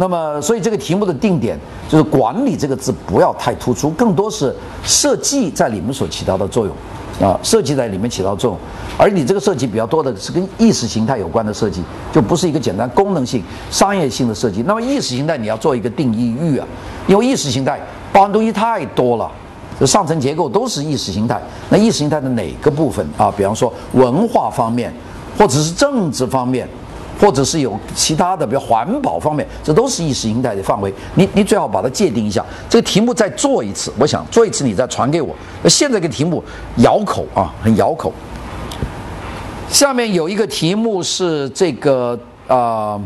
那么，所以这个题目的定点就是“管理”这个字不要太突出，更多是设计在里面所起到的作用啊，设计在里面起到作用。而你这个设计比较多的是跟意识形态有关的设计，就不是一个简单功能性、商业性的设计。那么意识形态你要做一个定义域啊，因为意识形态包含东西太多了，上层结构都是意识形态。那意识形态的哪个部分啊？比方说文化方面，或者是政治方面。或者是有其他的，比如环保方面，这都是意识形态的范围。你你最好把它界定一下。这个题目再做一次，我想做一次，你再传给我。那现在这个题目咬口啊，很咬口。下面有一个题目是这个啊，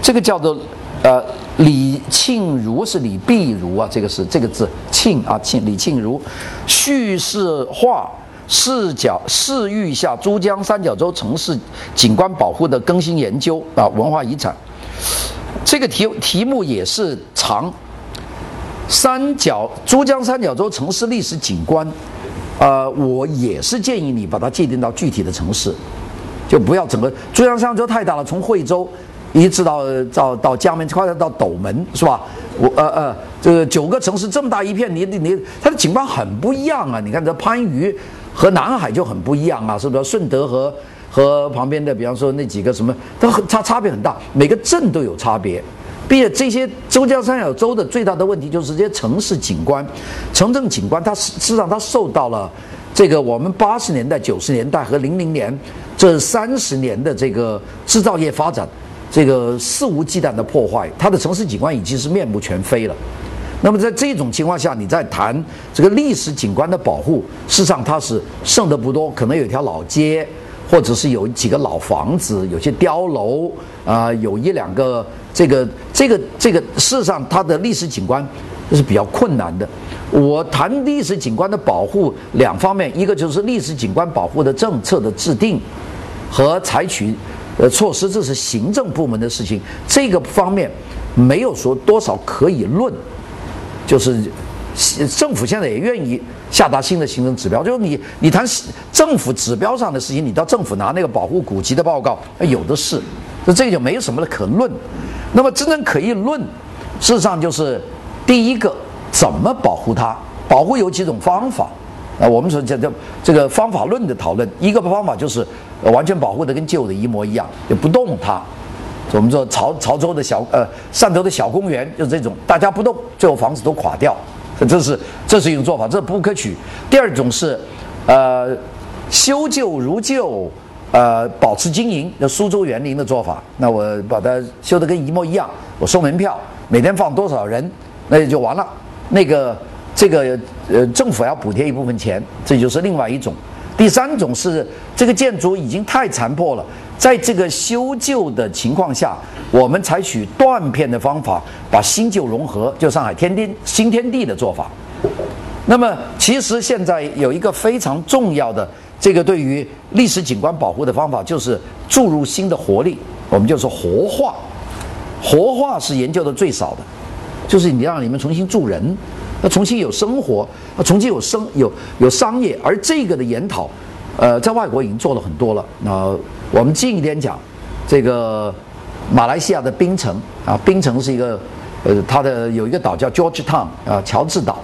这个叫做呃李庆如是李碧如啊，这个是这个字庆啊庆李庆如叙事画。视角视域下珠江三角洲城市景观保护的更新研究啊，文化遗产，这个题题目也是长。三角珠江三角洲城市历史景观，呃，我也是建议你把它界定到具体的城市，就不要整个珠江三角洲太大了，从惠州一直到到到江门，快到斗门是吧？我呃呃，这个九个城市这么大一片，你你你，它的景观很不一样啊！你看这番禺。和南海就很不一样啊，是不是？顺德和和旁边的，比方说那几个什么，都很差差别很大，每个镇都有差别。并且这些珠江三角洲的最大的问题就是这些城市景观、城镇景观，它实际上它受到了这个我们八十年代、九十年代和零零年这三十年的这个制造业发展，这个肆无忌惮的破坏，它的城市景观已经是面目全非了。那么在这种情况下，你在谈这个历史景观的保护，事实上它是剩的不多，可能有条老街，或者是有几个老房子，有些碉楼啊，有一两个这个这个这个，事实上它的历史景观是比较困难的。我谈历史景观的保护两方面，一个就是历史景观保护的政策的制定和采取呃措施，这是行政部门的事情，这个方面没有说多少可以论。就是政府现在也愿意下达新的行政指标，就是你你谈政府指标上的事情，你到政府拿那个保护古籍的报告，那有的是，那这个就没有什么可论。那么真正可以论，事实上就是第一个怎么保护它，保护有几种方法啊？我们说叫叫这个方法论的讨论，一个方法就是完全保护的跟旧的一模一样，就不动它。我们说潮潮州的小呃汕头的小公园就是这种，大家不动，最后房子都垮掉，这是这是一种做法，这不可取。第二种是，呃，修旧如旧，呃，保持经营，那苏州园林的做法，那我把它修得跟一模一样，我收门票，每天放多少人，那也就完了。那个这个呃政府要补贴一部分钱，这就是另外一种。第三种是这个建筑已经太残破了。在这个修旧的情况下，我们采取断片的方法，把新旧融合，就上海天地新天地的做法。那么，其实现在有一个非常重要的这个对于历史景观保护的方法，就是注入新的活力，我们就是活化。活化是研究的最少的，就是你让你们重新住人，要重新有生活，要重新有生有有商业，而这个的研讨，呃，在外国已经做了很多了。那我们近一点讲，这个马来西亚的槟城啊，槟城是一个，呃，它的有一个岛叫 George Town 啊，乔治岛，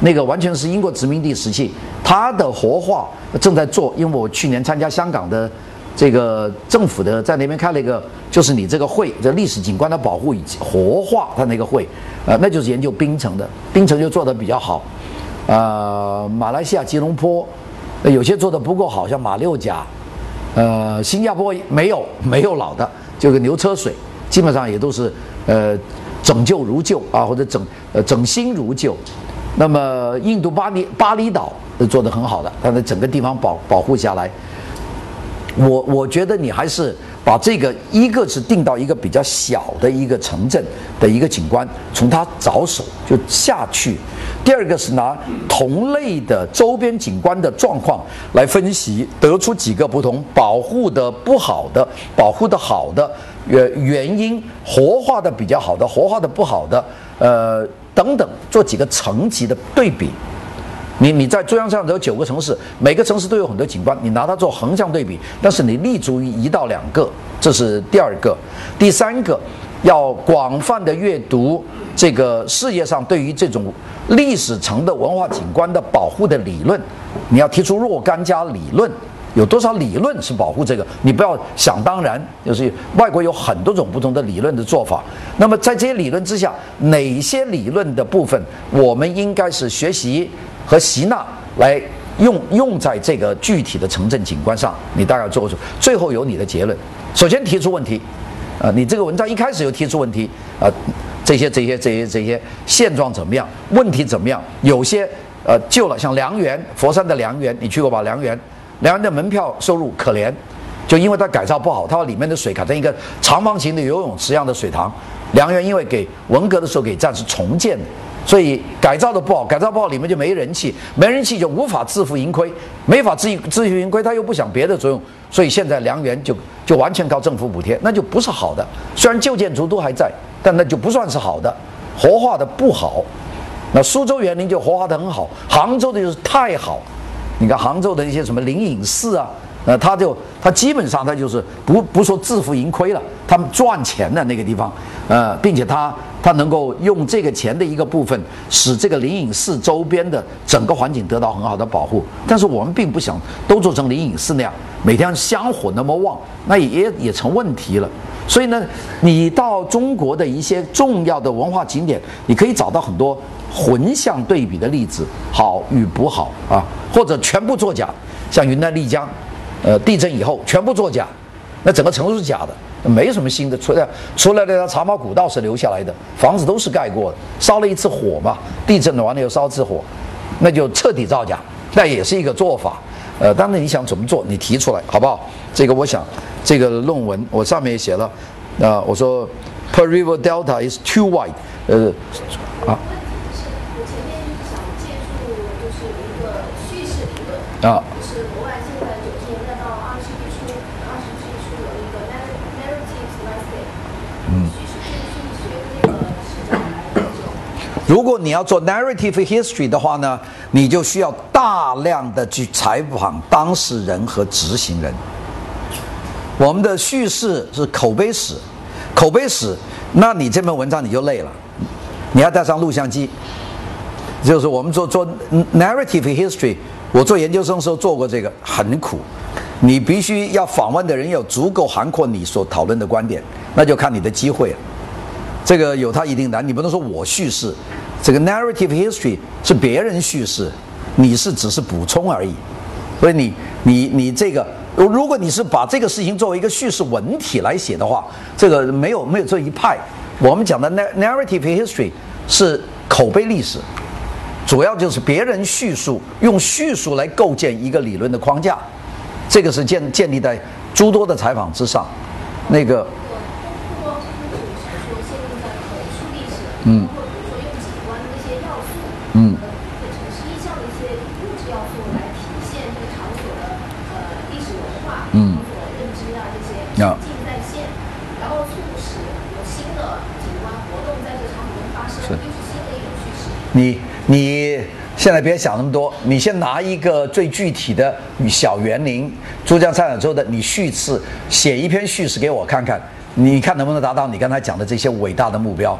那个完全是英国殖民地时期，它的活化正在做。因为我去年参加香港的这个政府的在那边开了一个，就是你这个会，这历史景观的保护以及活化它那个会，呃，那就是研究槟城的，槟城就做的比较好。呃，马来西亚吉隆坡有些做的不够好，像马六甲。呃，新加坡没有没有老的，就是牛车水，基本上也都是呃整旧如旧啊，或者整呃整新如旧。那么印度巴厘巴厘岛做的很好的，它的整个地方保保护下来。我我觉得你还是把这个一个是定到一个比较小的一个城镇的一个景观，从它着手就下去。第二个是拿同类的周边景观的状况来分析，得出几个不同保护的不好的、保护的好的原原因，活化的比较好的、活化的不好的，呃等等，做几个层级的对比。你你在中央上有九个城市，每个城市都有很多景观，你拿它做横向对比，但是你立足于一到两个，这是第二个。第三个，要广泛的阅读这个世界上对于这种历史城的文化景观的保护的理论，你要提出若干家理论。有多少理论是保护这个？你不要想当然，就是外国有很多种不同的理论的做法。那么在这些理论之下，哪些理论的部分我们应该是学习和吸纳来用用在这个具体的城镇景观上？你大概做出最后有你的结论。首先提出问题，啊，你这个文章一开始就提出问题，啊，这些这些这些这些现状怎么样？问题怎么样？有些呃旧了，像良园，佛山的良园，你去过吧？良园。两岸的门票收入可怜，就因为它改造不好，它把里面的水改成一个长方形的游泳池一样的水塘。良园因为给文革的时候给暂时重建的，所以改造的不好，改造不好里面就没人气，没人气就无法自负盈亏，没法自自负盈亏，他又不想别的作用，所以现在良园就就完全靠政府补贴，那就不是好的。虽然旧建筑都还在，但那就不算是好的，活化的不好。那苏州园林就活化的很好，杭州的就是太好。你看杭州的一些什么灵隐寺啊，呃，他就他基本上他就是不不说自负盈亏了，他们赚钱的那个地方，呃，并且他他能够用这个钱的一个部分，使这个灵隐寺周边的整个环境得到很好的保护。但是我们并不想都做成灵隐寺那样，每天香火那么旺，那也也成问题了。所以呢，你到中国的一些重要的文化景点，你可以找到很多。混相对比的例子，好与不好啊，或者全部作假，像云南丽江，呃，地震以后全部作假，那整个城市是假的，没什么新的，除了除了那条茶马古道是留下来的，房子都是盖过的，烧了一次火嘛，地震完了又烧一次火，那就彻底造假，那也是一个做法，呃，当然你想怎么做，你提出来好不好？这个我想，这个论文我上面也写了，啊，我说，Per River Delta is too wide，呃，啊。啊，就是国外现在九十年代到二十世纪初，二十世纪初有一个 narrative landscape，嗯，叙事叙事学的那个视角来研究。如果你要做 narrative history 的话呢，你就需要大量的去采访当事人和执行人。我们的叙事是口碑史，口碑史，那你这篇文章你就累了，你要带上录像机。就是我们做做 narrative history。我做研究生时候做过这个，很苦。你必须要访问的人有足够涵括你所讨论的观点，那就看你的机会了。这个有它一定难，你不能说我叙事，这个 narrative history 是别人叙事，你是只是补充而已。所以你你你这个，如果你是把这个事情作为一个叙事文体来写的话，这个没有没有这一派。我们讲的 narrative history 是口碑历史。主要就是别人叙述，用叙述来构建一个理论的框架，这个是建建立在诸多的采访之上。那个，嗯，或者说用景观的一些要素，嗯，城市意象的一些物质要素来体现这个场所的呃历史文化，嗯，所认知啊这些沉浸在线，然后促使有新的景观活动在这场所中发生，又是新的一种叙事。你。你现在别想那么多，你先拿一个最具体的小园林，珠江三角洲的，你叙事写一篇叙事给我看看，你看能不能达到你刚才讲的这些伟大的目标？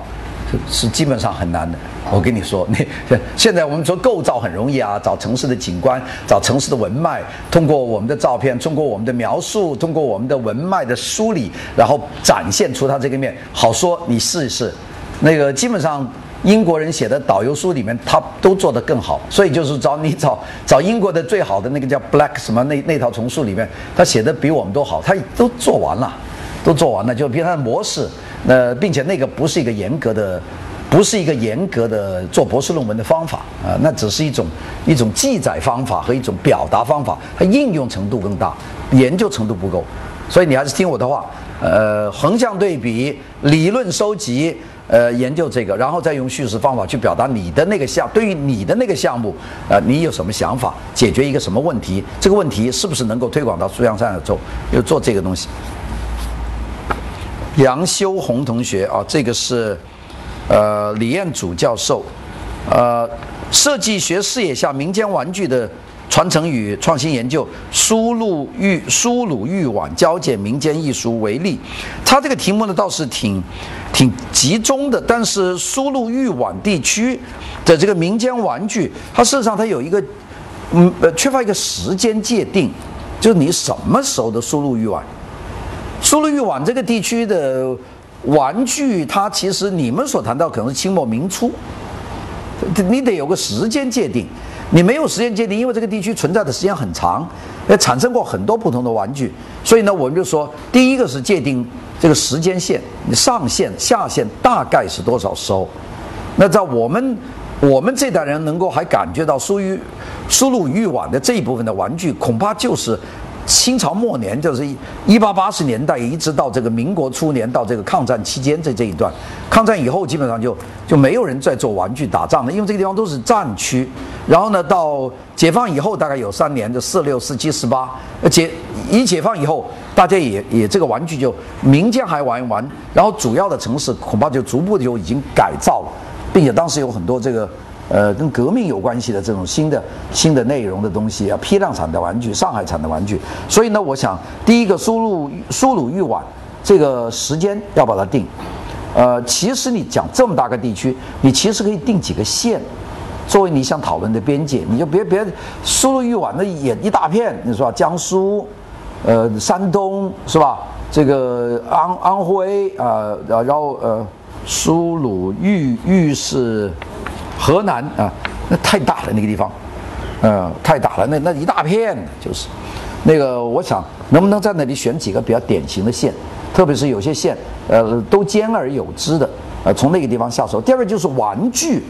是基本上很难的。我跟你说，你 现在我们说构造很容易啊，找城市的景观，找城市的文脉，通过我们的照片，通过我们的描述，通过我们的文脉的梳理，然后展现出它这个面，好说。你试一试，那个基本上。英国人写的导游书里面，他都做得更好，所以就是找你找找英国的最好的那个叫 Black 什么那那套丛书里面，他写的比我们都好，他都做完了，都做完了，就比他的模式，呃，并且那个不是一个严格的，不是一个严格的做博士论文的方法啊，那只是一种一种记载方法和一种表达方法，它应用程度更大，研究程度不够，所以你还是听我的话，呃，横向对比，理论收集。呃，研究这个，然后再用叙事方法去表达你的那个项，对于你的那个项目，呃，你有什么想法？解决一个什么问题？这个问题是不是能够推广到珠江三角洲？就做这个东西。杨修红同学啊，这个是呃李彦祖教授，呃，设计学视野下民间玩具的传承与创新研究，输入玉输入玉碗交界民间艺术为例。它这个题目呢倒是挺挺集中的，但是输入玉碗地区的这个民间玩具，它事实上它有一个嗯呃缺乏一个时间界定，就是你什么时候的输入玉碗？输入玉碗这个地区的玩具，它其实你们所谈到可能是清末明初，你得有个时间界定。你没有时间界定，因为这个地区存在的时间很长，也产生过很多不同的玩具，所以呢，我们就说，第一个是界定这个时间线，你上限、下限大概是多少收？那在我们我们这代人能够还感觉到属于输入欲望的这一部分的玩具，恐怕就是。清朝末年，就是一八八十年代，一直到这个民国初年，到这个抗战期间这这一段，抗战以后基本上就就没有人在做玩具打仗了，因为这个地方都是战区。然后呢，到解放以后大概有三年，就四六、四七、四八，解一解放以后，大家也也这个玩具就民间还玩一玩，然后主要的城市恐怕就逐步就已经改造了，并且当时有很多这个。呃，跟革命有关系的这种新的新的内容的东西啊，批量产的玩具，上海产的玩具。所以呢，我想第一个输入苏鲁豫皖，这个时间要把它定。呃，其实你讲这么大个地区，你其实可以定几个县，作为你想讨论的边界。你就别别输入豫皖，那也一大片，你说江苏，呃，山东是吧？这个安安徽啊，然后呃，苏鲁豫豫是。河南啊，那太大了那个地方，呃，太大了，那那一大片就是，那个我想能不能在那里选几个比较典型的县，特别是有些县，呃，都兼而有之的，呃，从那个地方下手。第二个就是玩具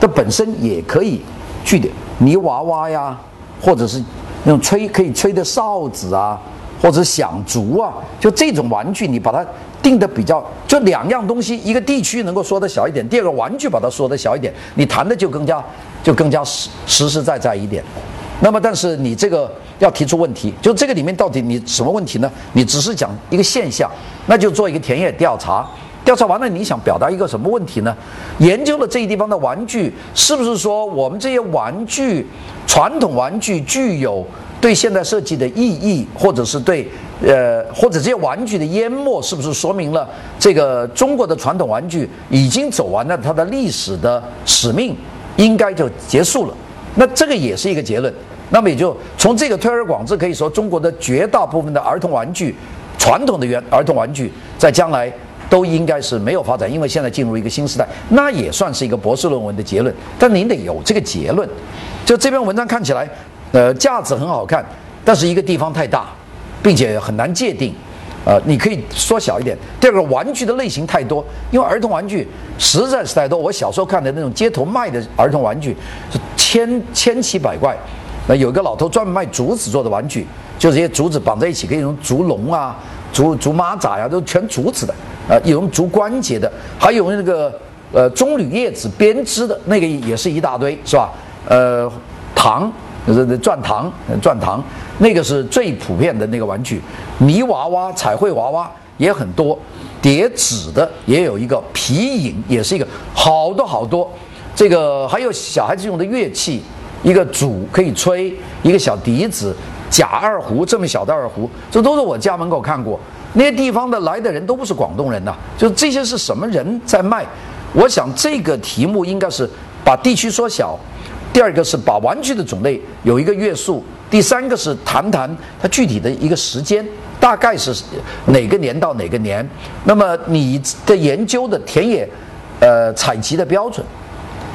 的本身也可以具点泥娃娃呀，或者是那种吹可以吹的哨子啊，或者响足啊，就这种玩具你把它。定的比较，就两样东西，一个地区能够说的小一点，第二个玩具把它说的小一点，你谈的就更加就更加实实实在在一点。那么，但是你这个要提出问题，就这个里面到底你什么问题呢？你只是讲一个现象，那就做一个田野调查，调查完了你想表达一个什么问题呢？研究了这一地方的玩具，是不是说我们这些玩具传统玩具具有对现代设计的意义，或者是对？呃，或者这些玩具的淹没，是不是说明了这个中国的传统玩具已经走完了它的历史的使命，应该就结束了？那这个也是一个结论。那么也就从这个推而广之，可以说中国的绝大部分的儿童玩具，传统的原儿童玩具，在将来都应该是没有发展，因为现在进入一个新时代。那也算是一个博士论文的结论。但您得有这个结论。就这篇文章看起来，呃，架子很好看，但是一个地方太大。并且很难界定，呃，你可以缩小一点。第二个，玩具的类型太多，因为儿童玩具实在是太多。我小时候看的那种街头卖的儿童玩具是千千奇百怪。那有个老头专门卖竹子做的玩具，就这些竹子绑在一起，可以用竹笼啊、竹竹马扎呀，都全竹子的。呃，有竹关节的，还有那个呃棕榈叶子编织的那个也是一大堆，是吧？呃，糖。是转糖，转糖，那个是最普遍的那个玩具。泥娃娃、彩绘娃娃也很多，叠纸的也有一个，皮影也是一个，好多好多。这个还有小孩子用的乐器，一个鼓可以吹，一个小笛子，假二胡这么小的二胡，这都是我家门口看过。那些地方的来的人都不是广东人呐，就这些是什么人在卖？我想这个题目应该是把地区缩小。第二个是把玩具的种类有一个约束，第三个是谈谈它具体的一个时间，大概是哪个年到哪个年。那么你的研究的田野，呃，采集的标准，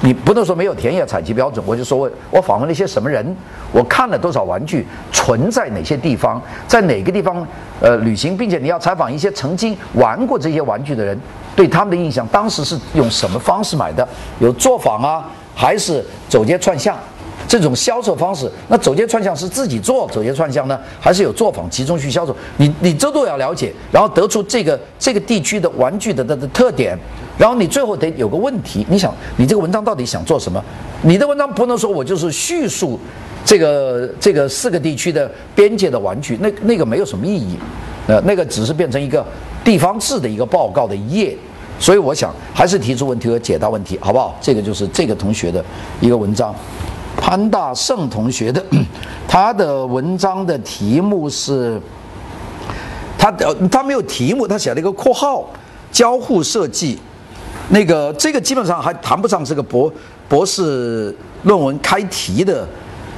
你不能说没有田野采集标准。我就说我我访问了一些什么人，我看了多少玩具，存在哪些地方，在哪个地方呃旅行，并且你要采访一些曾经玩过这些玩具的人，对他们的印象，当时是用什么方式买的，有作坊啊。还是走街串巷这种销售方式，那走街串巷是自己做走街串巷呢，还是有作坊集中去销售？你你这都要了解，然后得出这个这个地区的玩具的它的特点，然后你最后得有个问题，你想你这个文章到底想做什么？你的文章不能说我就是叙述这个这个四个地区的边界的玩具，那那个没有什么意义，呃，那个只是变成一个地方志的一个报告的一页。所以我想还是提出问题和解答问题，好不好？这个就是这个同学的一个文章。潘大胜同学的，他的文章的题目是，他的他没有题目，他写了一个括号，交互设计，那个这个基本上还谈不上是个博博士论文开题的，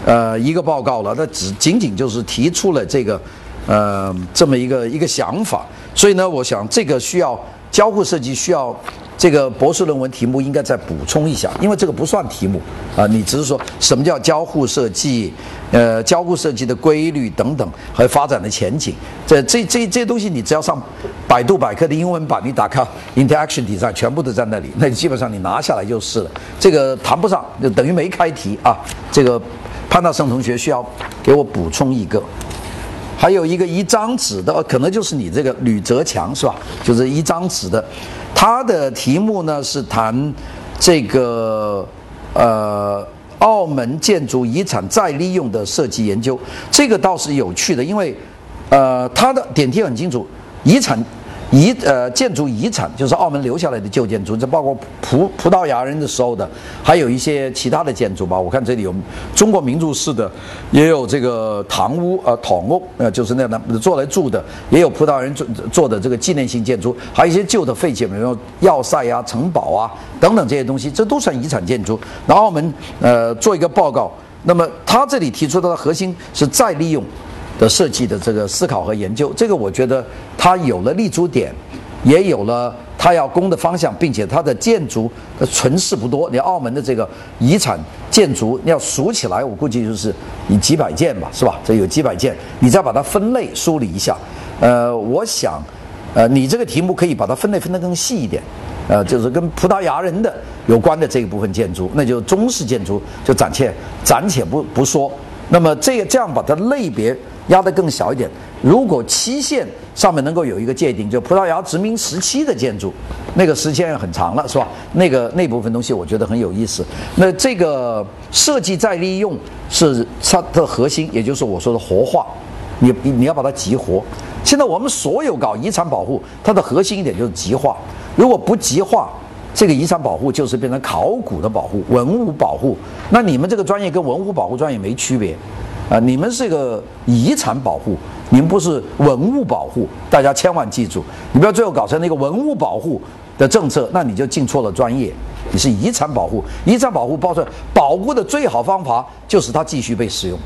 呃，一个报告了，他只仅仅就是提出了这个，呃，这么一个一个想法，所以呢，我想这个需要交互设计需要。这个博士论文题目应该再补充一下，因为这个不算题目啊，你只是说什么叫交互设计，呃，交互设计的规律等等和发展的前景。这这这这些东西，你只要上百度百科的英文版，你打开 interaction design，全部都在那里，那基本上你拿下来就是了。这个谈不上，就等于没开题啊。这个潘大胜同学需要给我补充一个。还有一个一张纸的，可能就是你这个吕泽强是吧？就是一张纸的。他的题目呢是谈这个呃澳门建筑遗产再利用的设计研究，这个倒是有趣的，因为呃他的点题很清楚，遗产。遗呃建筑遗产就是澳门留下来的旧建筑，这包括葡葡萄牙人的时候的，还有一些其他的建筑吧。我看这里有中国名筑式的，也有这个堂屋呃堂屋呃就是那样的做来住的，也有葡萄牙人做做的这个纪念性建筑，还有一些旧的废弃，比如说要塞啊、城堡啊等等这些东西，这都算遗产建筑。然后我们呃做一个报告，那么他这里提出的核心是再利用。的设计的这个思考和研究，这个我觉得它有了立足点，也有了它要攻的方向，并且它的建筑的存世不多。你澳门的这个遗产建筑你要数起来，我估计就是你几百件吧，是吧？这有几百件，你再把它分类梳理一下。呃，我想，呃，你这个题目可以把它分类分得更细一点，呃，就是跟葡萄牙人的有关的这一部分建筑，那就中式建筑就暂且暂且不不说。那么这个这样把它类别。压得更小一点。如果期限上面能够有一个界定，就葡萄牙殖民时期的建筑，那个时间很长了，是吧？那个那部分东西我觉得很有意思。那这个设计再利用是它的核心，也就是我说的活化。你你要把它激活。现在我们所有搞遗产保护，它的核心一点就是极化。如果不极化，这个遗产保护就是变成考古的保护、文物保护。那你们这个专业跟文物保护专业没区别。啊，你们是个遗产保护，你们不是文物保护，大家千万记住，你不要最后搞成那个文物保护的政策，那你就进错了专业。你是遗产保护，遗产保护包括保护的最好方法就是它继续被使用，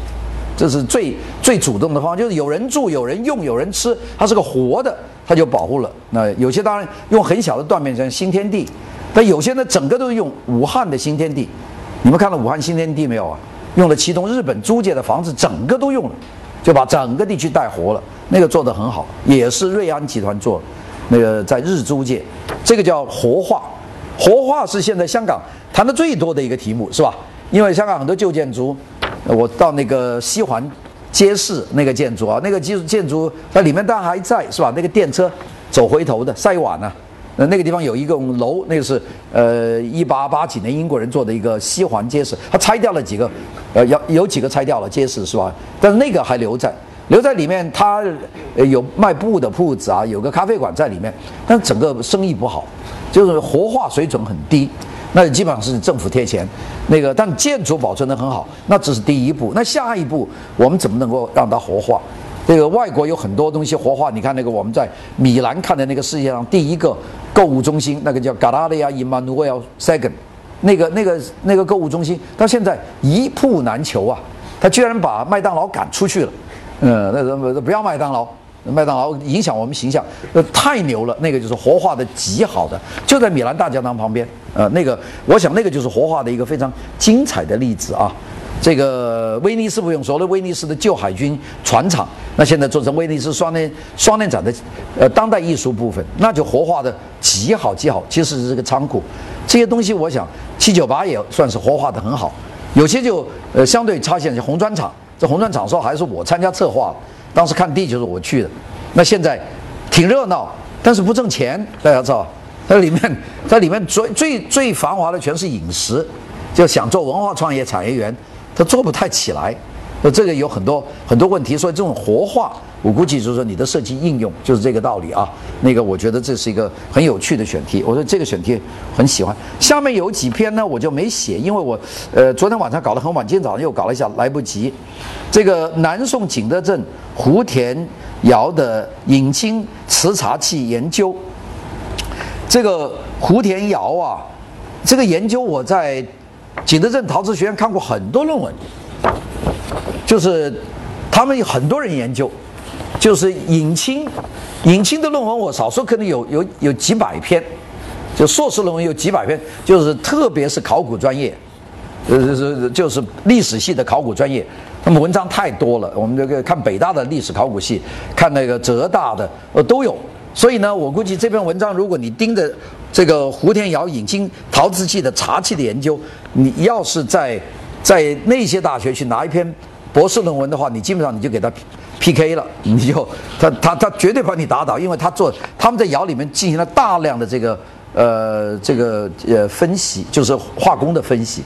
这是最最主动的方法，就是有人住、有人用、有人吃，它是个活的，它就保护了。那有些当然用很小的断面像新天地，但有些呢整个都是用武汉的新天地，你们看到武汉新天地没有啊？用了其中日本租界的房子，整个都用了，就把整个地区带活了。那个做得很好，也是瑞安集团做，那个在日租界，这个叫活化。活化是现在香港谈的最多的一个题目，是吧？因为香港很多旧建筑，我到那个西环街市那个建筑啊，那个建建筑那里面当然还在，是吧？那个电车走回头的塞瓦呢。那那个地方有一个楼，那个是呃一八八几年英国人做的一个西环街市，他拆掉了几个，呃有有几个拆掉了街市是吧？但是那个还留在留在里面，它有卖布的铺子啊，有个咖啡馆在里面，但整个生意不好，就是活化水准很低，那基本上是政府贴钱，那个但建筑保存得很好，那只是第一步，那下一步我们怎么能够让它活化？这个外国有很多东西活化，你看那个我们在米兰看的那个世界上第一个购物中心，那个叫 Galleria Emanuele Segni，那个那个那个购物中心到现在一铺难求啊！他居然把麦当劳赶出去了，嗯，那什不要麦当劳，麦当劳影响我们形象，那太牛了！那个就是活化的极好的，就在米兰大教堂旁边，呃，那个我想那个就是活化的一个非常精彩的例子啊。这个威尼斯不用说了，威尼斯的旧海军船厂，那现在做成威尼斯双年双年展的，呃，当代艺术部分，那就活化的极好极好。其实是这个仓库，这些东西我想七九八也算是活化的很好。有些就呃相对差些，像红砖厂，这红砖厂说还是我参加策划，当时看地就是我去的。那现在挺热闹，但是不挣钱，大家知道，在里面在里面最最最繁华的全是饮食，就想做文化创业产业园。它做不太起来，那这个有很多很多问题，所以这种活化，我估计就是说你的设计应用就是这个道理啊。那个我觉得这是一个很有趣的选题，我说这个选题很喜欢。下面有几篇呢，我就没写，因为我呃昨天晚上搞得很晚，今天早上又搞了一下，来不及。这个南宋景德镇胡田窑的引清瓷茶器研究，这个胡田窑啊，这个研究我在景德镇陶瓷学院看过很多论文。就是他们有很多人研究，就是引清，引清的论文我少说可能有有有几百篇，就硕士论文有几百篇，就是特别是考古专业，呃就是就是历史系的考古专业，那么文章太多了。我们这个看北大的历史考古系，看那个浙大的呃都有。所以呢，我估计这篇文章如果你盯着这个胡天尧引进陶瓷器的茶器的研究，你要是在在那些大学去拿一篇。博士论文的话，你基本上你就给他 P K 了，你就他他他绝对把你打倒，因为他做他们在窑里面进行了大量的这个呃这个呃分析，就是化工的分析，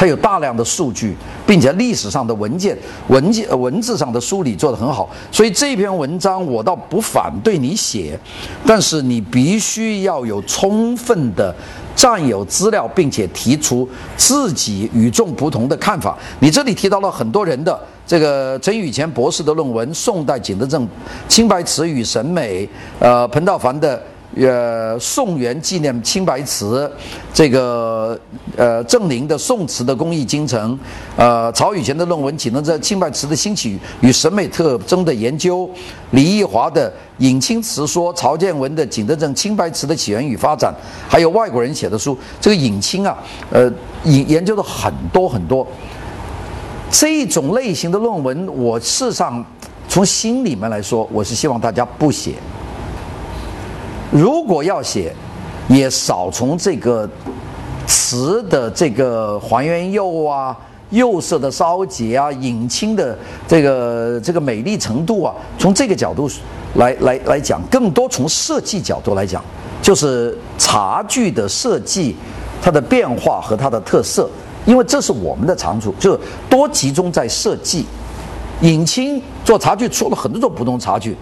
它有大量的数据，并且历史上的文件文件文字上的梳理做得很好，所以这篇文章我倒不反对你写，但是你必须要有充分的。占有资料，并且提出自己与众不同的看法。你这里提到了很多人的这个陈宇前博士的论文，宋代景德镇青白瓷与审美，呃，彭道凡的。呃，宋元纪念青白瓷，这个呃，郑林的宋瓷的工艺精诚，呃，曹宇乾的论文《景德镇青白瓷的兴起与审美特征的研究》，李义华的《引清瓷说》，曹建文的《景德镇青白瓷的起源与发展》，还有外国人写的书，这个引清啊，呃，研研究的很多很多。这种类型的论文，我事实上从心里面来说，我是希望大家不写。如果要写，也少从这个瓷的这个还原釉啊、釉色的烧结啊、引清的这个这个美丽程度啊，从这个角度来来来讲，更多从设计角度来讲，就是茶具的设计，它的变化和它的特色，因为这是我们的长处，就是多集中在设计。引清做茶具出了很多种不同茶具，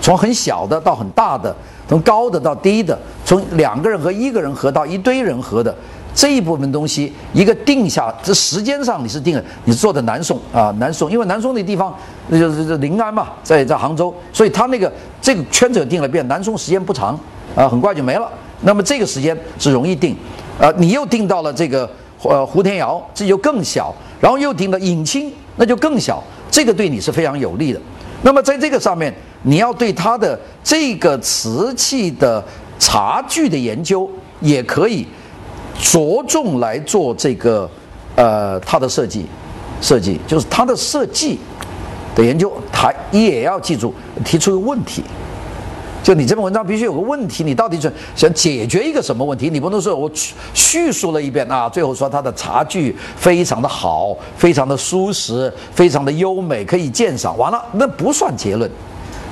从很小的到很大的。从高的到低的，从两个人和一个人合到一堆人合的这一部分东西，一个定下，这时间上你是定了，你做的南宋啊，南宋，因为南宋那地方那就是临安嘛，在在杭州，所以他那个这个圈子定了变，南宋时间不长啊，很快就没了。那么这个时间是容易定，啊，你又定到了这个呃胡田窑，这就更小，然后又定到尹清，那就更小，这个对你是非常有利的。那么在这个上面。你要对它的这个瓷器的茶具的研究，也可以着重来做这个呃它的设计，设计就是它的设计的研究，它也要记住提出一个问题。就你这篇文章必须有个问题，你到底是想解决一个什么问题？你不能说我叙述了一遍啊，最后说它的茶具非常的好，非常的舒适，非常的优美，可以鉴赏，完了那不算结论。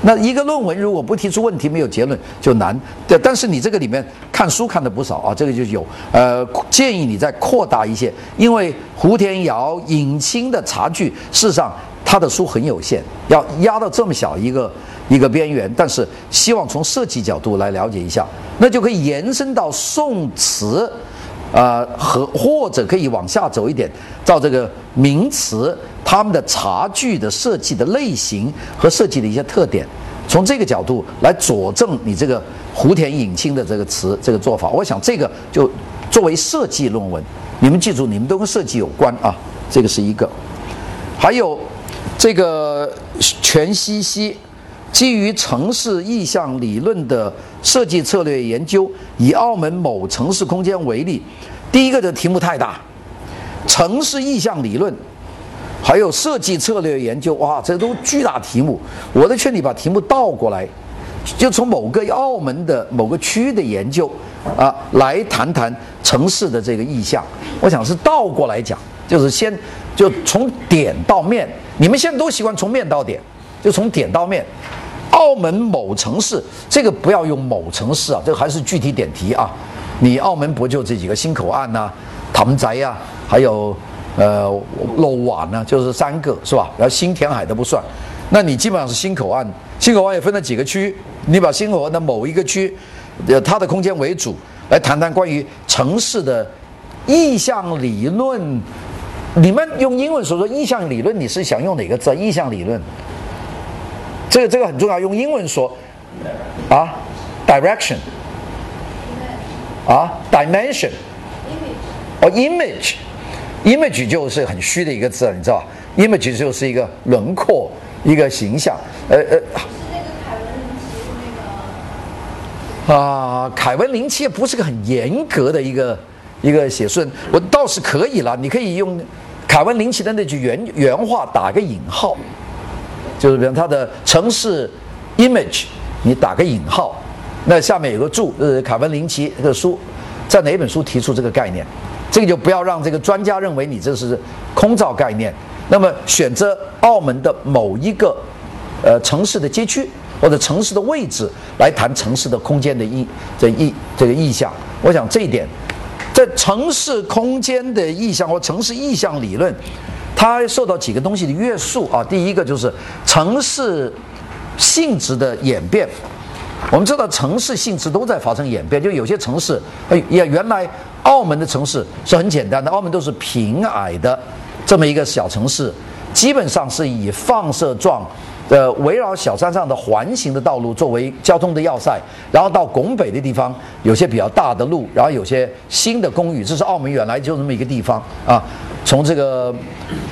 那一个论文如果不提出问题，没有结论就难。对，但是你这个里面看书看的不少啊，这个就有。呃，建议你再扩大一些，因为胡田窑引清的茶具，事实上它的书很有限，要压到这么小一个一个边缘。但是希望从设计角度来了解一下，那就可以延伸到宋瓷。呃，和或者可以往下走一点，到这个名词，他们的茶具的设计的类型和设计的一些特点，从这个角度来佐证你这个湖田引清的这个词这个做法。我想这个就作为设计论文，你们记住，你们都跟设计有关啊，这个是一个。还有这个全西西。基于城市意向理论的设计策略研究，以澳门某城市空间为例，第一个的题目太大，城市意向理论，还有设计策略研究，哇，这都巨大题目。我的劝你把题目倒过来，就从某个澳门的某个区域的研究啊，来谈谈城市的这个意向。我想是倒过来讲，就是先就从点到面。你们现在都喜欢从面到点，就从点到面。澳门某城市，这个不要用某城市啊，这个还是具体点题啊。你澳门不就这几个新口岸呐、塘仔呀，还有呃，楼瓦呢就是三个是吧？然后新填海的不算，那你基本上是新口岸，新口岸也分了几个区，你把新口岸的某一个区，呃，它的空间为主，来谈谈关于城市的意向理论。你们用英文所说意向理论，你是想用哪个字？意向理论，这个这个很重要，用英文说啊，direction，啊，dimension，哦，image，image 就是很虚的一个字，你知道吧？image 就是一个轮廓，一个形象，呃呃。啊，凯文林奇也不是个很严格的一个一个写顺，我倒是可以了，你可以用凯文林奇的那句原原话打个引号，就是比方他的城市 image，你打个引号，那下面有个注，呃，卡文林奇这个书在哪本书提出这个概念？这个就不要让这个专家认为你这是空造概念。那么选择澳门的某一个呃城市的街区或者城市的位置来谈城市的空间的意这意这个意向，我想这一点，在城市空间的意向或城市意向理论，它受到几个东西的约束啊。第一个就是城市性质的演变。我们知道城市性质都在发生演变，就有些城市，哎，也原来澳门的城市是很简单的，澳门都是平矮的这么一个小城市，基本上是以放射状。呃，围绕小山上的环形的道路作为交通的要塞，然后到拱北的地方有些比较大的路，然后有些新的公寓，这是澳门原来就这么一个地方啊。从这个，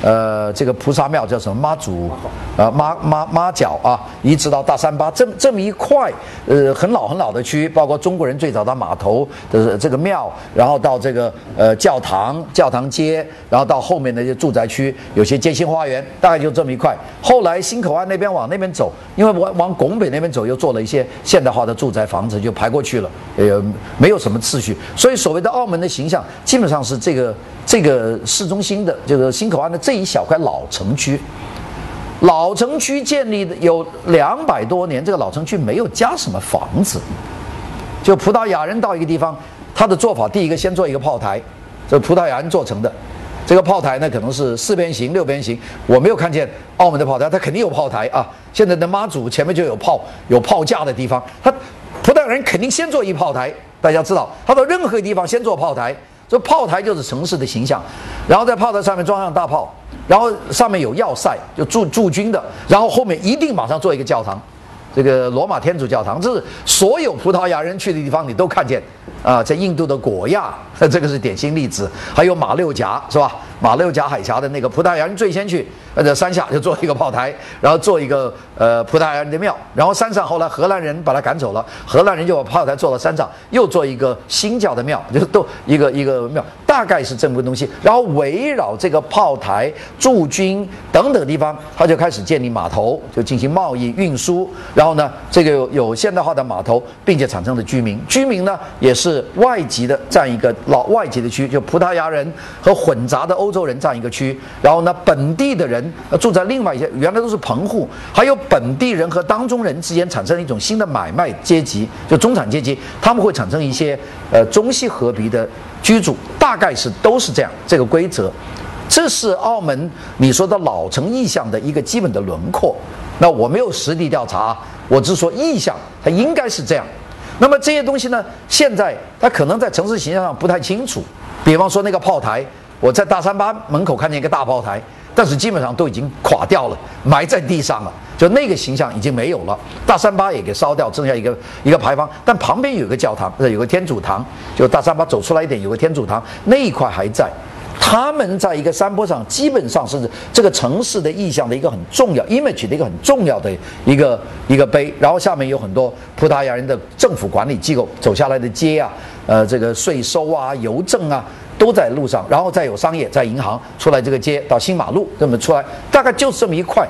呃，这个菩萨庙叫什么妈祖，呃妈妈妈角啊，一直到大三巴这这么一块，呃，很老很老的区，包括中国人最早的码头的这个庙，然后到这个呃教堂、教堂街，然后到后面的一些住宅区，有些街心花园，大概就这么一块。后来新口岸那边往那边走，因为往往拱北那边走，又做了一些现代化的住宅房子，就排过去了，呃，没有什么次序，所以所谓的澳门的形象，基本上是这个。这个市中心新的这个新口岸的这一小块老城区，老城区建立的有两百多年，这个老城区没有加什么房子。就葡萄牙人到一个地方，他的做法，第一个先做一个炮台，这葡萄牙人做成的。这个炮台呢，可能是四边形、六边形，我没有看见澳门的炮台，它肯定有炮台啊。现在的妈祖前面就有炮，有炮架的地方，他葡萄牙人肯定先做一炮台。大家知道，他到任何地方先做炮台。这炮台就是城市的形象，然后在炮台上面装上大炮，然后上面有要塞，就驻驻军的，然后后面一定马上做一个教堂，这个罗马天主教堂，这是所有葡萄牙人去的地方你都看见，啊，在印度的果亚，这个是典型例子，还有马六甲是吧？马六甲海峡的那个葡萄牙人最先去。呃在山下就做一个炮台，然后做一个呃葡萄牙人的庙，然后山上后来荷兰人把他赶走了，荷兰人就把炮台做到山上，又做一个新教的庙，就是都一个一个庙，大概是这么个东西。然后围绕这个炮台驻军等等地方，他就开始建立码头，就进行贸易运输。然后呢，这个有有现代化的码头，并且产生的居民，居民呢也是是外籍的这样一个老外籍的区，就葡萄牙人和混杂的欧洲人这样一个区。然后呢，本地的人。住在另外一些原来都是棚户，还有本地人和当中人之间产生了一种新的买卖阶级，就中产阶级，他们会产生一些呃中西合璧的居住，大概是都是这样这个规则。这是澳门你说的老城意象的一个基本的轮廓。那我没有实地调查，我只说意象，它应该是这样。那么这些东西呢，现在它可能在城市形象上不太清楚。比方说那个炮台，我在大三巴门口看见一个大炮台。但是基本上都已经垮掉了，埋在地上了，就那个形象已经没有了。大三巴也给烧掉，剩下一个一个牌坊，但旁边有个教堂，有个天主堂，就大三巴走出来一点有个天主堂，那一块还在。他们在一个山坡上，基本上是这个城市的意象的一个很重要 image 的一个很重要的一个一个碑。然后下面有很多葡萄牙人的政府管理机构走下来的街啊，呃，这个税收啊，邮政啊。都在路上，然后再有商业，在银行出来这个街到新马路这么出来，大概就是这么一块，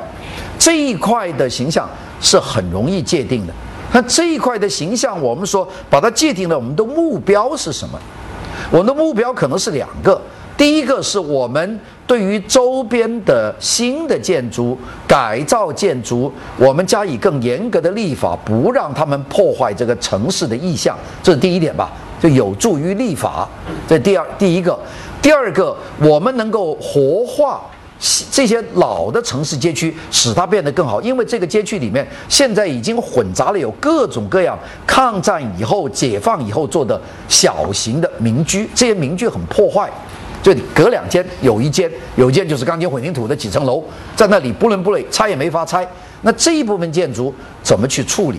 这一块的形象是很容易界定的。那这一块的形象，我们说把它界定了，我们的目标是什么？我们的目标可能是两个，第一个是我们对于周边的新的建筑改造建筑，我们加以更严格的立法，不让他们破坏这个城市的意向，这是第一点吧。就有助于立法，这第二第一个，第二个，我们能够活化这些老的城市街区，使它变得更好。因为这个街区里面现在已经混杂了有各种各样抗战以后、解放以后做的小型的民居，这些民居很破坏，就隔两间有一间，有一间就是钢筋混凝土的几层楼，在那里不伦不类，拆也没法拆。那这一部分建筑怎么去处理？